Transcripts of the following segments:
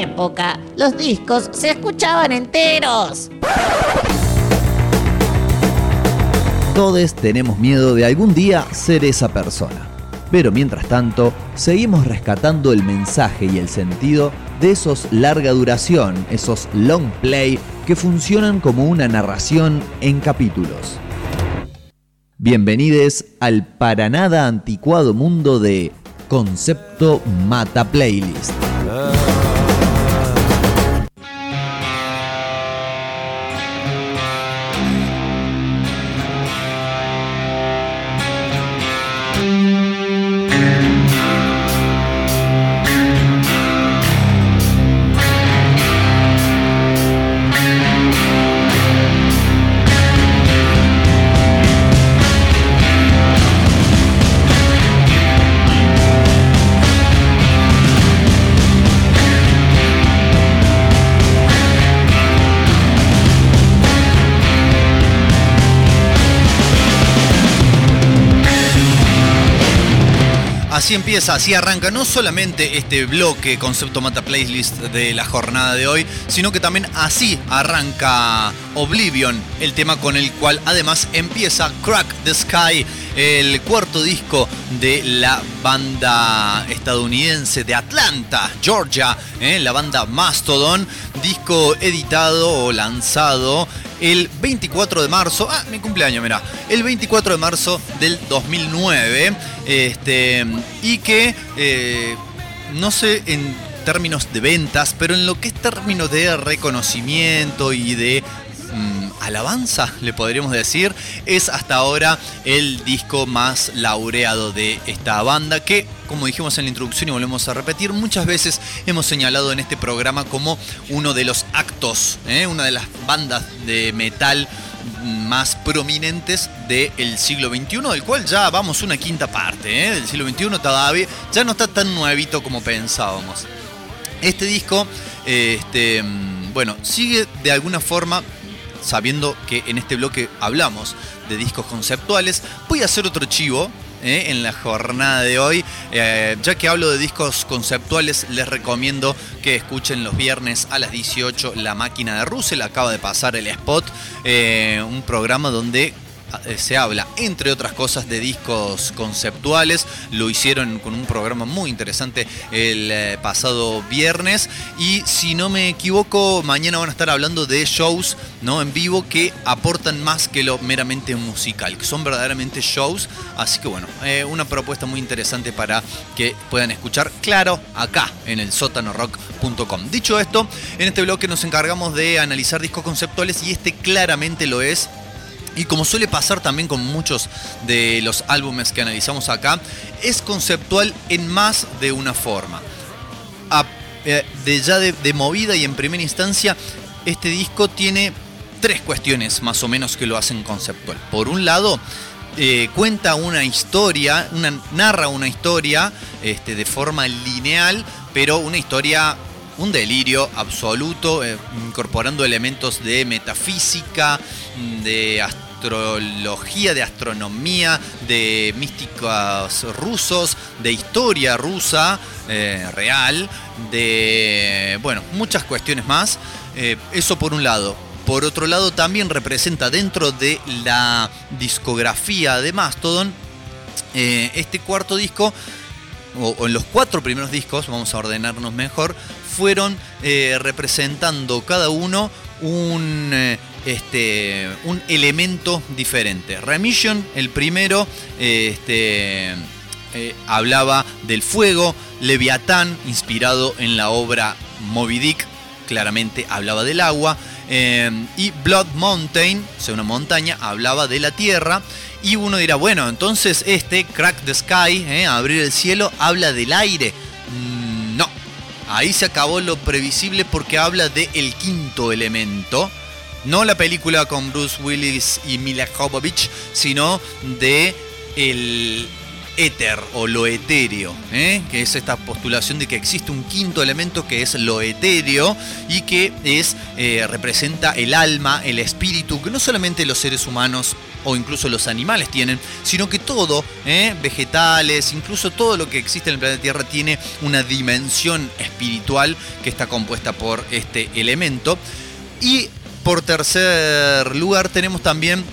época, los discos se escuchaban enteros. Todos tenemos miedo de algún día ser esa persona. Pero mientras tanto, seguimos rescatando el mensaje y el sentido de esos larga duración, esos long play que funcionan como una narración en capítulos. Bienvenidos al para nada anticuado mundo de Concepto Mata Playlist. Así empieza, así arranca no solamente este bloque Concepto Mata Playlist de la jornada de hoy, sino que también así arranca Oblivion, el tema con el cual además empieza Crack the Sky, el cuarto disco de la banda estadounidense de Atlanta, Georgia, ¿eh? la banda Mastodon, disco editado o lanzado el 24 de marzo, ah, mi cumpleaños, mira, el 24 de marzo del 2009, este, y que, eh, no sé en términos de ventas, pero en lo que es términos de reconocimiento y de alabanza, le podríamos decir, es hasta ahora el disco más laureado de esta banda que, como dijimos en la introducción y volvemos a repetir, muchas veces hemos señalado en este programa como uno de los actos, ¿eh? una de las bandas de metal más prominentes del siglo XXI, del cual ya vamos una quinta parte, ¿eh? del siglo XXI todavía ya no está tan nuevito como pensábamos. Este disco, este, bueno, sigue de alguna forma sabiendo que en este bloque hablamos de discos conceptuales, voy a hacer otro chivo. ¿eh? En la jornada de hoy, Eh, ya que hablo de discos conceptuales, les recomiendo que escuchen los viernes a las 18 La Máquina de Russell. Acaba de pasar el spot, eh, un programa donde se habla, entre otras cosas, de discos conceptuales. Lo hicieron con un programa muy interesante el eh, pasado viernes. Y si no me equivoco, mañana van a estar hablando de shows ¿no? en vivo que aportan más que lo meramente musical, que son verdaderamente shows. Así que bueno, eh, una propuesta muy interesante para que puedan escuchar, claro, acá en el sótanorock.com. Dicho esto, en este bloque nos encargamos de analizar discos conceptuales y este claramente lo es. Y como suele pasar también con muchos de los álbumes que analizamos acá, es conceptual en más de una forma. A- eh, de ya de, movida y en primera instancia, este disco tiene tres cuestiones más o menos que lo hacen conceptual. Por un lado, eh, cuenta una historia, una- narra una historia este, de forma lineal, pero una historia, un delirio absoluto, eh, incorporando elementos de metafísica, de astrología, de astronomía, de místicos rusos, de historia rusa eh, real, de, bueno, muchas cuestiones más. Eh, eso por un lado. Por otro lado, también representa dentro de la discografía de Mastodon eh, este cuarto disco, o, en los cuatro primeros discos, vamos a ordenarnos mejor, fueron representando cada uno un, este, un elemento diferente. Remission, el primero, este, eh, hablaba del fuego, Leviatán, inspirado en la obra Moby Dick, claramente hablaba del agua, eh, y Blood Mountain, o sea, una montaña, hablaba de la tierra. Y uno dirá, bueno, entonces este, Crack the Sky, eh, abrir el cielo, habla del aire. Mm, No, ahí se acabó lo previsible porque habla de el quinto elemento. No la película con Bruce Willis y Mila Jovovich, sino de el éter o lo etéreo, ¿eh? que es esta postulación de que existe un quinto elemento que es lo etéreo y que es, eh, representa el alma, el espíritu, que no solamente los seres humanos o incluso los animales tienen, sino que todo, ¿eh? vegetales, incluso todo lo que existe en el planeta Tierra tiene una dimensión espiritual que está compuesta por este elemento. Y por tercer lugar tenemos también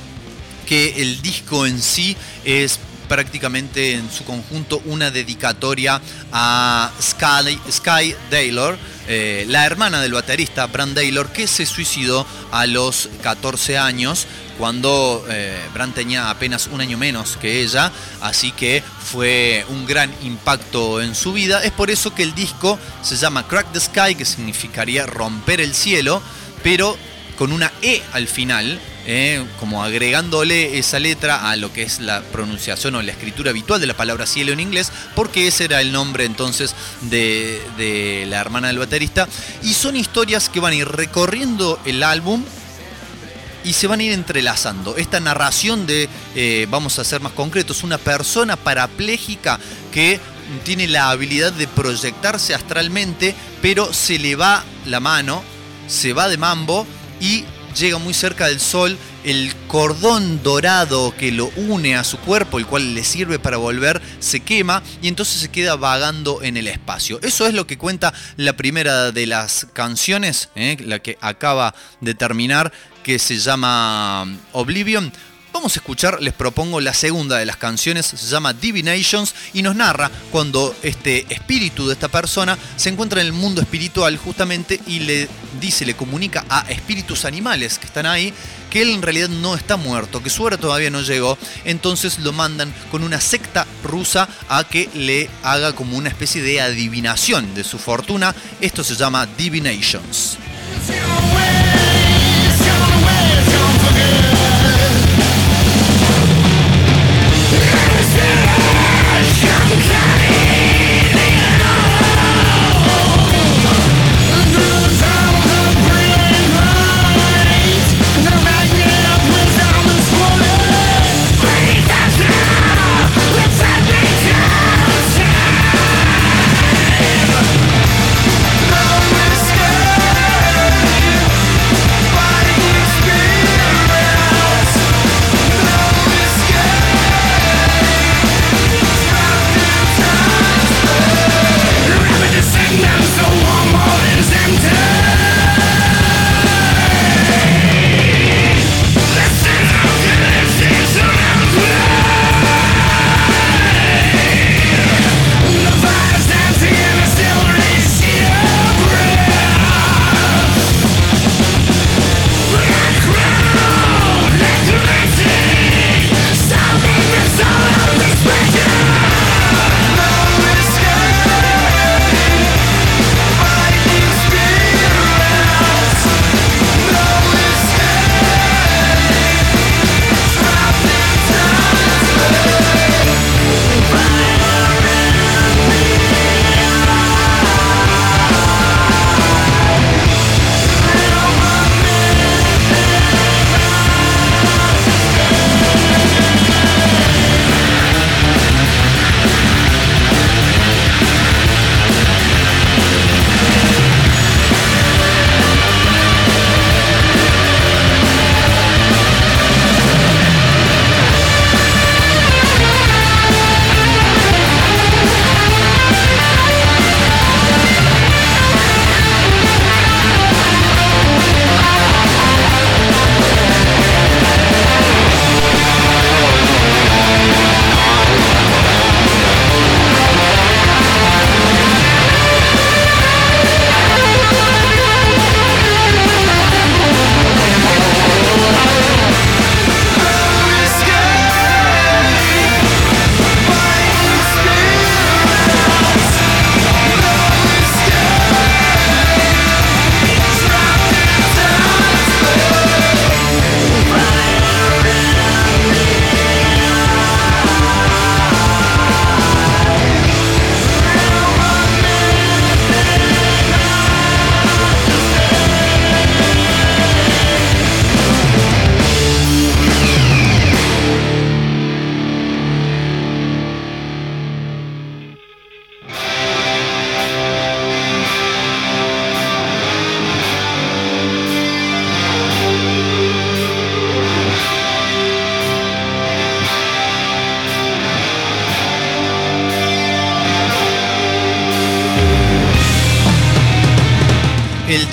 que el disco en sí es prácticamente en su conjunto una dedicatoria a Sky, Sky Taylor, eh, la hermana del baterista Brand Taylor, que se suicidó a los 14 años cuando eh, Brand tenía apenas un año menos que ella, así que fue un gran impacto en su vida. Es por eso que el disco se llama Crack the Sky, que significaría romper el cielo, pero con una E al final, eh, como agregándole esa letra a lo que es la pronunciación o la escritura habitual de la palabra cielo en inglés, porque ese era el nombre entonces de, la hermana del baterista. Y son historias que van a ir recorriendo el álbum y se van a ir entrelazando. Esta narración de, eh, vamos a ser más concretos, una persona parapléjica que tiene la habilidad de proyectarse astralmente, pero se le va la mano, se va de mambo y llega muy cerca del sol, el cordón dorado que lo une a su cuerpo, el cual le sirve para volver, se quema y entonces se queda vagando en el espacio. Eso es lo que cuenta la primera de las canciones, ¿eh? la que acaba de terminar, que se llama Oblivion. Vamos a escuchar, les propongo la segunda de las canciones, se llama Divinations y nos narra cuando este espíritu de esta persona se encuentra en el mundo espiritual justamente y le dice, le comunica a espíritus animales que están ahí que él en realidad no está muerto, que su hora todavía no llegó, entonces lo mandan con una secta rusa a que le haga como una especie de adivinación de su fortuna. Esto se llama Divinations. Candy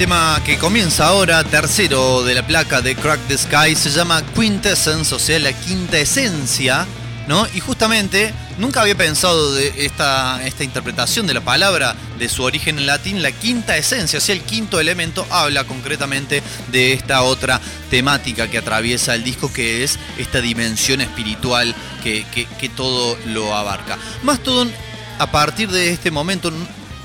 tema que comienza ahora, tercero de la placa de Crack the Sky, se llama Quintessence, o sea, la quinta esencia, ¿no? Y justamente nunca había pensado de esta, esta interpretación de la palabra, de su origen en latín, la quinta esencia, o sea, el quinto elemento habla concretamente de esta otra temática que atraviesa el disco, que es esta dimensión espiritual que, que, todo lo abarca. Mastodon, a partir de este momento,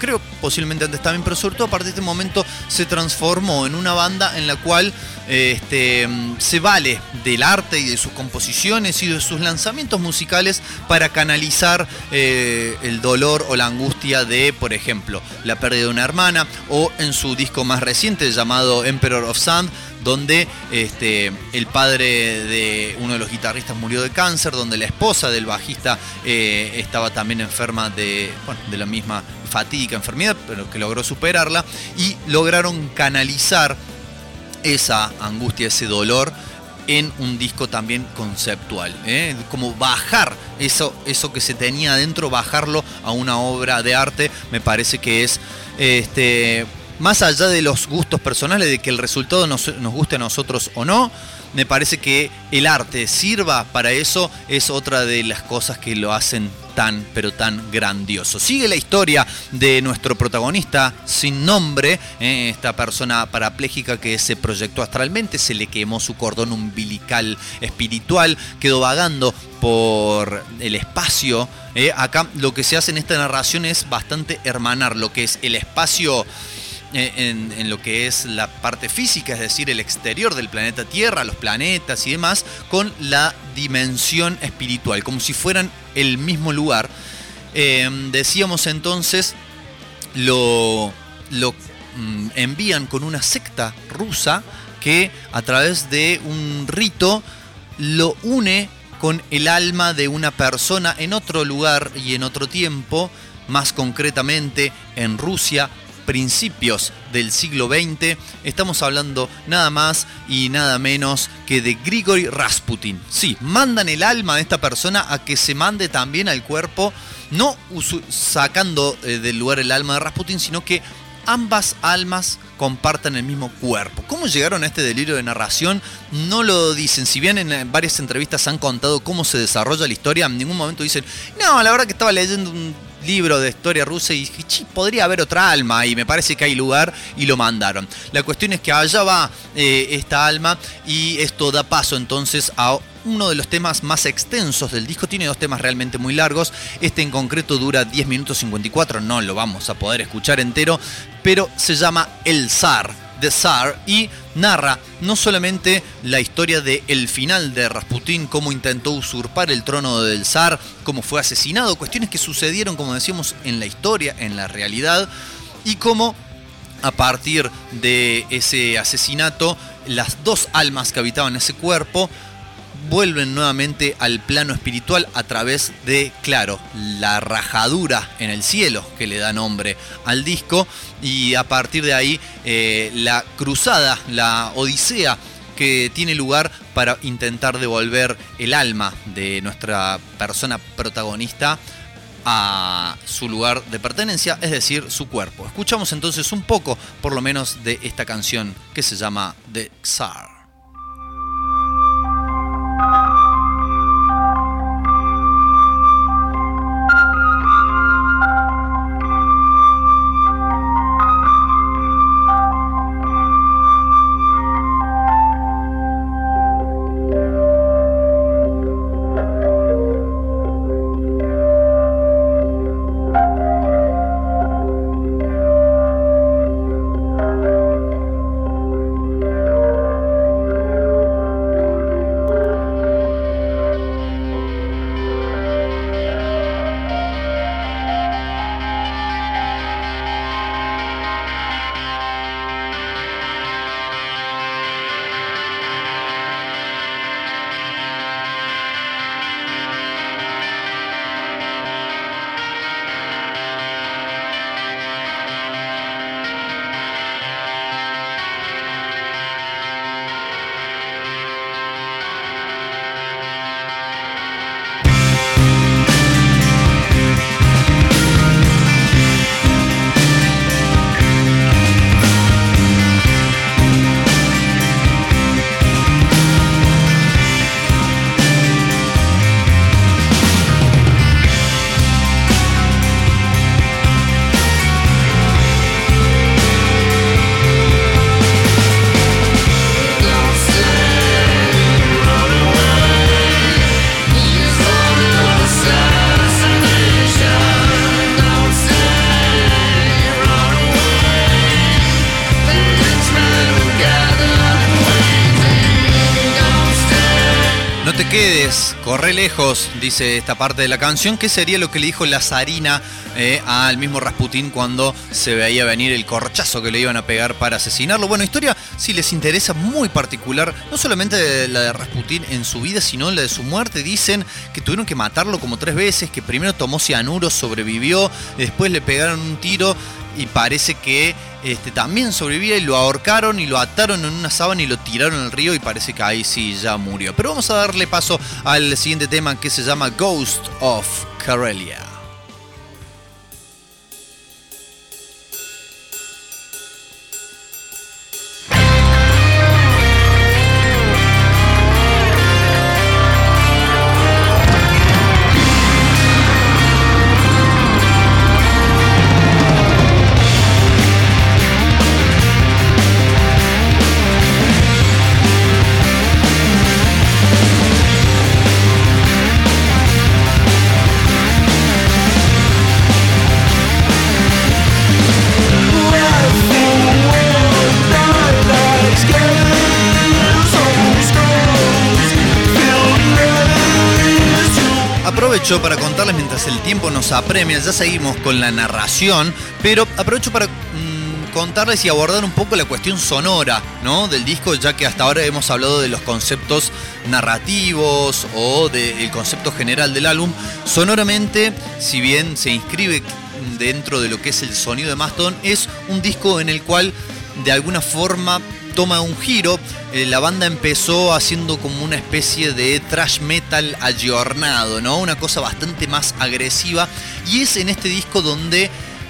creo posiblemente antes también, pero sobre todo a partir de este momento se transformó en una banda en la cual este, se vale del arte y de sus composiciones y de sus lanzamientos musicales para canalizar eh, el dolor o la angustia de, por ejemplo, la pérdida de una hermana o en su disco más reciente llamado Emperor of Sand, donde este, el padre de uno de los guitarristas murió de cáncer, donde la esposa del bajista eh, estaba también enferma de, de la misma fatídica enfermedad, pero que logró superarla, y lograron canalizar esa angustia, ese dolor en un disco también conceptual. ¿eh? Como bajar eso, eso que se tenía adentro, bajarlo a una obra de arte, me parece que es este, más allá de los gustos personales, de que el resultado nos, nos guste a nosotros o no, me parece que el arte sirva para eso es otra de las cosas que lo hacen tan, pero tan grandioso. Sigue la historia de nuestro protagonista sin nombre, eh, esta persona parapléjica que se proyectó astralmente, se le quemó su cordón umbilical espiritual, quedó vagando por el espacio. Eh. acá lo que se hace en esta narración es bastante hermanar lo que es el espacio en, lo que es la parte física, es decir, el exterior del planeta Tierra, los planetas y demás, con la dimensión espiritual, como si fueran el mismo lugar. Em, decíamos entonces, lo, lo mm, envían con una secta rusa que a través de un rito lo une con el alma de una persona en otro lugar y en otro tiempo, más concretamente en Rusia, principios del siglo XX. Estamos hablando nada más y nada menos que de Grigory Rasputin. Sí, mandan el alma de esta persona a que se mande también al cuerpo, no sacando eh, del lugar el alma de Rasputin, sino que ambas almas compartan el mismo cuerpo. ¿Cómo llegaron a este delirio de narración? No lo dicen. Si bien en varias entrevistas han contado cómo se desarrolla la historia, en ningún momento dicen, no, la verdad que estaba leyendo un libro de historia rusa y dije, podría haber otra alma y me parece que hay lugar y lo mandaron. La cuestión es que allá va eh, esta alma y esto da paso entonces a uno de los temas más extensos del disco. Tiene dos temas realmente muy largos. Este en concreto dura 10 minutos 54, no lo vamos a poder escuchar entero, pero se llama El Zar The Tsar y narra no solamente la historia de el final de Rasputín, cómo intentó usurpar el trono del zar, cómo fue asesinado, cuestiones que sucedieron, como decíamos, en la historia, en la realidad, y cómo a partir de ese asesinato, las dos almas que habitaban ese cuerpo vuelven nuevamente al plano espiritual a través de, claro, la rajadura en el cielo que le da nombre al disco y a partir de ahí eh, la cruzada, la odisea que tiene lugar para intentar devolver el alma de nuestra persona protagonista a su lugar de pertenencia, es decir, su cuerpo. Escuchamos entonces un poco, por lo menos, de esta canción que se llama The Tsar. Corre lejos, dice esta parte de la canción, que sería lo que le dijo Lazarina eh, al mismo Rasputín cuando se veía venir el corchazo que le iban a pegar para asesinarlo. Bueno, historia, si les interesa, muy particular, no solamente la de Rasputín en su vida, sino la de su muerte. Dicen que tuvieron que matarlo como tres veces, que primero tomó cianuro, sobrevivió, después le pegaron un tiro y parece que este, también sobrevivía y lo ahorcaron y lo ataron en una sábana y lo tiraron al río y parece que ahí sí ya murió. Pero vamos a darle paso al siguiente tema que se llama Ghost of Karelia. Para contarles mientras el tiempo nos apremia, ya seguimos con la narración, pero aprovecho para mm, contarles y abordar un poco la cuestión sonora ¿no? del disco, ya que hasta ahora hemos hablado de los conceptos narrativos o del concepto general del álbum. Sonoramente, si bien se inscribe dentro de lo que es el sonido de Maston, es un disco en el cual de alguna forma toma un giro. Eh, la banda empezó haciendo como una especie de thrash metal ayornado, ¿no? Una cosa bastante más agresiva. Y es en este disco donde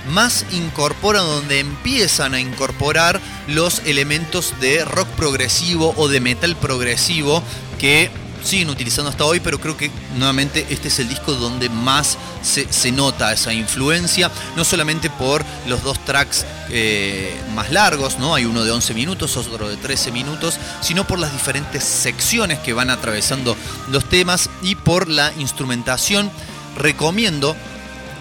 más incorporan, donde empiezan a incorporar los elementos de rock progresivo o de metal progresivo que siguen utilizando hasta hoy, pero creo que nuevamente este es el disco donde más se, nota esa influencia, no solamente por los dos tracks eh, más largos, ¿no? Hay uno de 11 minutos, otro de 13 minutos, sino por las diferentes secciones que van atravesando los temas y por la instrumentación. Recomiendo,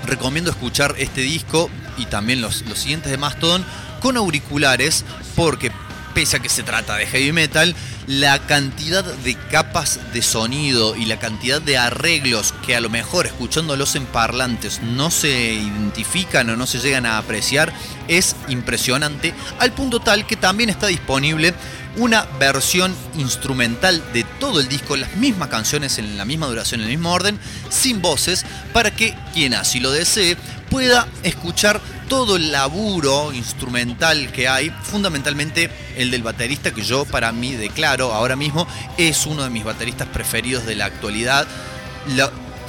recomiendo escuchar este disco y también los, los siguientes de Mastodon con auriculares porque pese a que se trata de heavy metal, la cantidad de capas de sonido y la cantidad de arreglos que a lo mejor escuchándolos en parlantes no se identifican o no se llegan a apreciar es impresionante, al punto tal que también está disponible una versión instrumental de todo el disco, las mismas canciones en la misma duración, en el mismo orden, sin voces, para que quien así lo desee pueda escuchar todo el laburo instrumental que hay, fundamentalmente el del baterista que yo para mí declaro ahora mismo es uno de mis bateristas preferidos de la actualidad,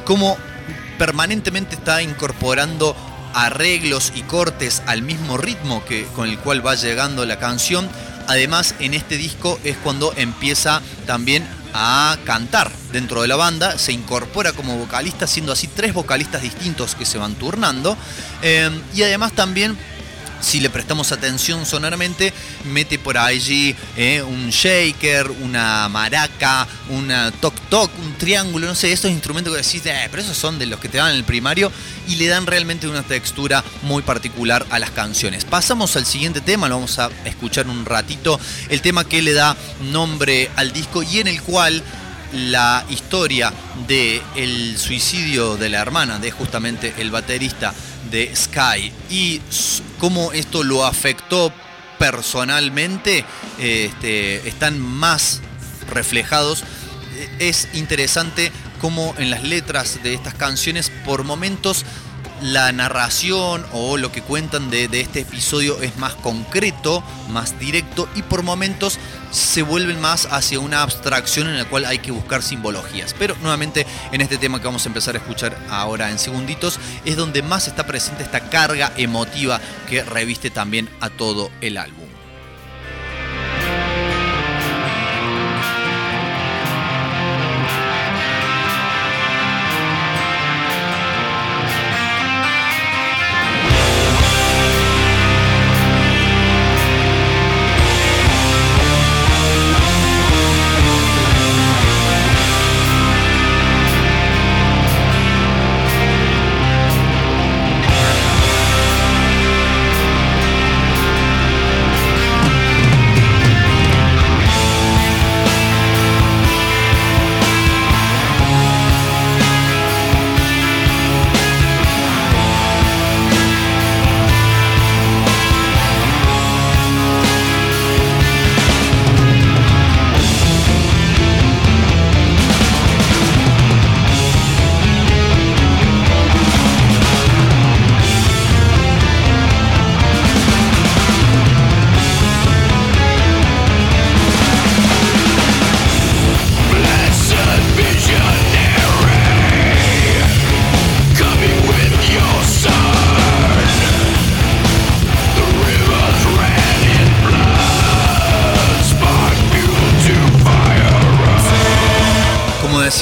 como permanentemente está incorporando arreglos y cortes al mismo ritmo que, con el cual va llegando la canción. Además, en este disco es cuando empieza también a cantar dentro de la banda, se incorpora como vocalista, siendo así tres vocalistas distintos que se van turnando. Eh, y además también si le prestamos atención sonoramente, mete por allí eh, un shaker, una maraca, una toc toc, un triángulo, no sé, estos instrumentos que decís, eh, pero esos son de los que te dan en el primario y le dan realmente una textura muy particular a las canciones. Pasamos al siguiente tema, lo vamos a escuchar un ratito, el tema que le da nombre al disco y en el cual la historia del el suicidio de la hermana de justamente el baterista de Sky y cómo esto lo afectó personalmente este, están más reflejados. Es interesante cómo en las letras de estas canciones por momentos la narración o lo que cuentan de, este episodio es más concreto, más directo y por momentos se vuelven más hacia una abstracción en la cual hay que buscar simbologías. Pero nuevamente en este tema que vamos a empezar a escuchar ahora en segunditos es donde más está presente esta carga emotiva que reviste también a todo el álbum.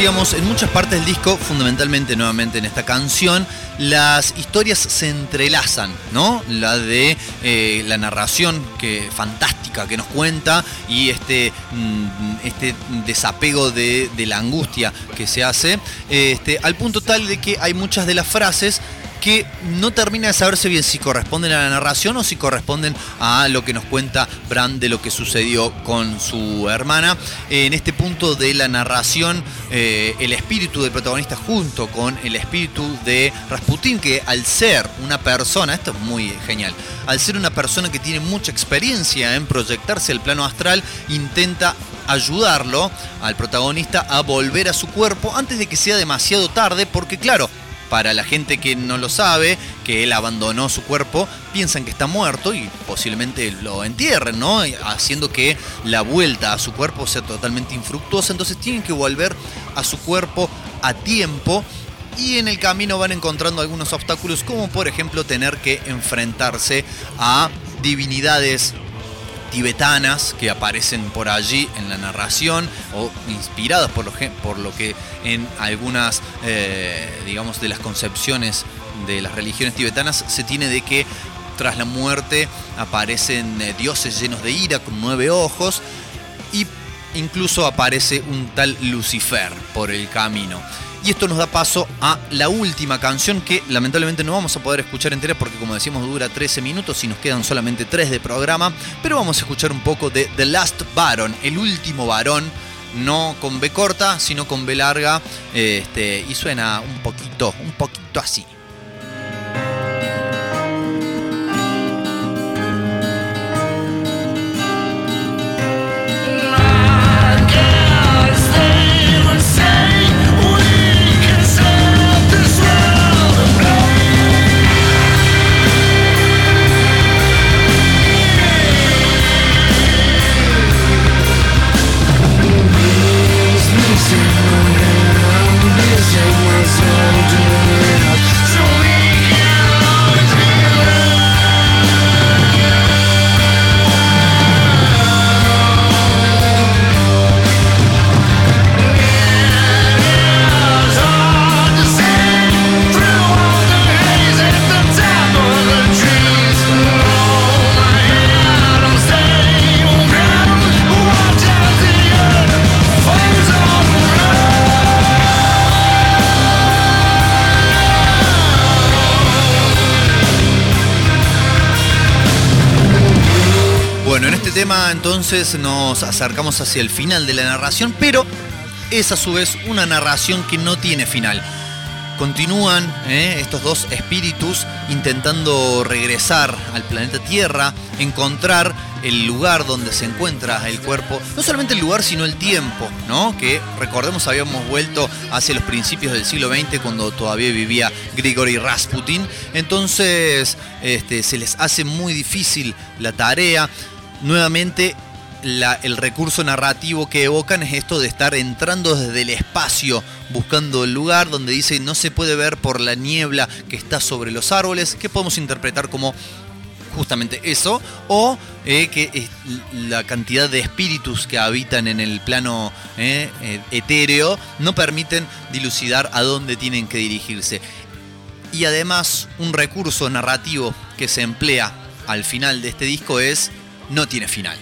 Decíamos, en muchas partes del disco, fundamentalmente nuevamente en esta canción, las historias se entrelazan, ¿no? La de eh, la narración que fantástica que nos cuenta y este, mm, este desapego de, de, la angustia que se hace, este, al punto tal de que hay muchas de las frases que no termina de saberse bien si corresponden a la narración o si corresponden a lo que nos cuenta Brand de lo que sucedió con su hermana. En este punto de la narración, eh, el espíritu del protagonista junto con el espíritu de Rasputin, que al ser una persona, esto es muy genial, al ser una persona que tiene mucha experiencia en proyectarse al plano astral, intenta ayudarlo al protagonista a volver a su cuerpo antes de que sea demasiado tarde, porque claro, para la gente que no lo sabe, que él abandonó su cuerpo, piensan que está muerto y posiblemente lo entierren, ¿no? Haciendo que la vuelta a su cuerpo sea totalmente infructuosa. Entonces tienen que volver a su cuerpo a tiempo y en el camino van encontrando algunos obstáculos como por ejemplo tener que enfrentarse a divinidades tibetanas que aparecen por allí en la narración o inspiradas por lo, por lo que en algunas, eh, digamos, de las concepciones de las religiones tibetanas se tiene de que tras la muerte aparecen eh, dioses llenos de ira con nueve ojos y incluso aparece un tal Lucifer por el camino. Y esto nos da paso a la última canción que lamentablemente no vamos a poder escuchar entera porque como decíamos dura 13 minutos y nos quedan solamente 3 de programa, pero vamos a escuchar un poco de The Last Baron, el último varón, no con B corta, sino con B larga, este, y suena un poquito, un poquito así. Entonces nos acercamos hacia el final de la narración, pero es a su vez una narración que no tiene final. Continúan eh, estos dos espíritus intentando regresar al planeta Tierra, encontrar el lugar donde se encuentra el cuerpo, no solamente el lugar, sino el tiempo, ¿no? Que recordemos habíamos vuelto hacia los principios del siglo XX cuando todavía vivía Grigory Rasputin. Entonces este, se les hace muy difícil la tarea nuevamente el recurso narrativo que evocan es esto de estar entrando desde el espacio, buscando el lugar donde dice no se puede ver por la niebla que está sobre los árboles, que podemos interpretar como justamente eso, o eh, que la cantidad de espíritus que habitan en el plano eh, eh, etéreo no permiten dilucidar a dónde tienen que dirigirse. Y además un recurso narrativo que se emplea al final de este disco es no tiene final.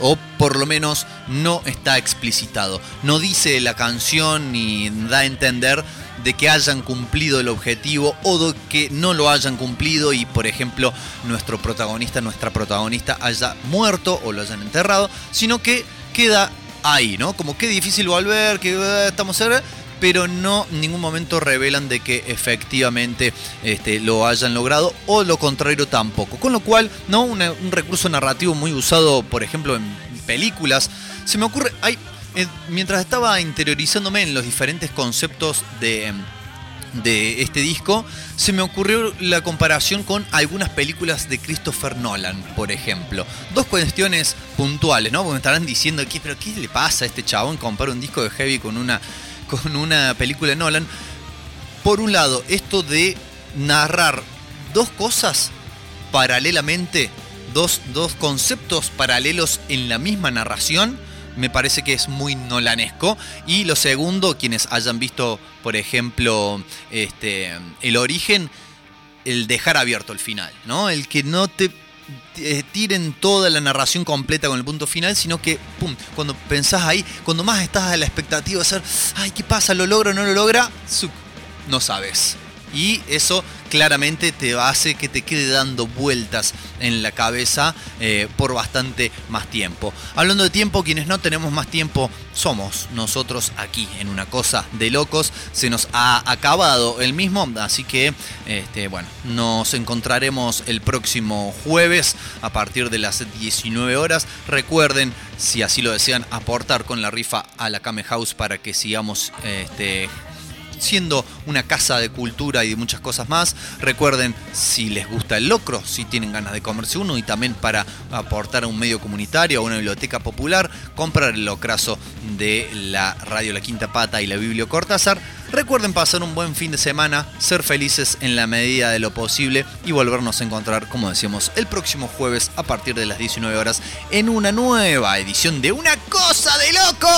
O por lo menos no está explicitado. No dice la canción ni da a entender de que hayan cumplido el objetivo o de que no lo hayan cumplido y por ejemplo nuestro protagonista, nuestra protagonista haya muerto o lo hayan enterrado, sino que queda ahí, ¿no? Como que difícil volver, que eh, estamos cerca pero no en ningún momento revelan de que efectivamente este, lo hayan logrado o lo contrario tampoco. Con lo cual, ¿no? un recurso narrativo muy usado, por ejemplo, en películas. Se me ocurre, hay, mientras estaba interiorizándome en los diferentes conceptos de de este disco, se me ocurrió la comparación con algunas películas de Christopher Nolan, por ejemplo. Dos cuestiones puntuales, ¿no? Porque me estarán diciendo, ¿qué, ¿pero qué le pasa a este chabón compara un disco de Heavy con una con una película de Nolan. Por un lado, esto de narrar dos cosas paralelamente, dos, dos conceptos paralelos en la misma narración, me parece que es muy nolanesco. Y lo segundo, quienes hayan visto, por ejemplo, este, el origen, el dejar abierto el final, ¿no? El que no te tiren toda la narración completa con el punto final, sino que, cuando pensás ahí, cuando más estás a la expectativa de ser, ay, ¿qué pasa? ¿Lo logra o no lo logra? No sabes. Y eso claramente te hace que te quede dando vueltas en la cabeza eh, por bastante más tiempo. Hablando de tiempo, quienes no tenemos más tiempo somos nosotros aquí en una cosa de locos. Se nos ha acabado el mismo, así que este, bueno, nos encontraremos el próximo jueves a partir de las 19 horas. Recuerden, si así lo desean, aportar con la rifa a la Kame House para que sigamos este, siendo una casa de cultura y de muchas cosas más. Recuerden, si les gusta el locro, si tienen ganas de comerse uno y también para aportar a un medio comunitario, a una biblioteca popular, comprar el locrazo de la Radio La Quinta Pata y la Biblio Cortázar. Recuerden pasar un buen fin de semana, ser felices en la medida de lo posible y volvernos a encontrar, como decíamos, el próximo jueves a partir de las 19 horas en una nueva edición de Una Cosa de Loco.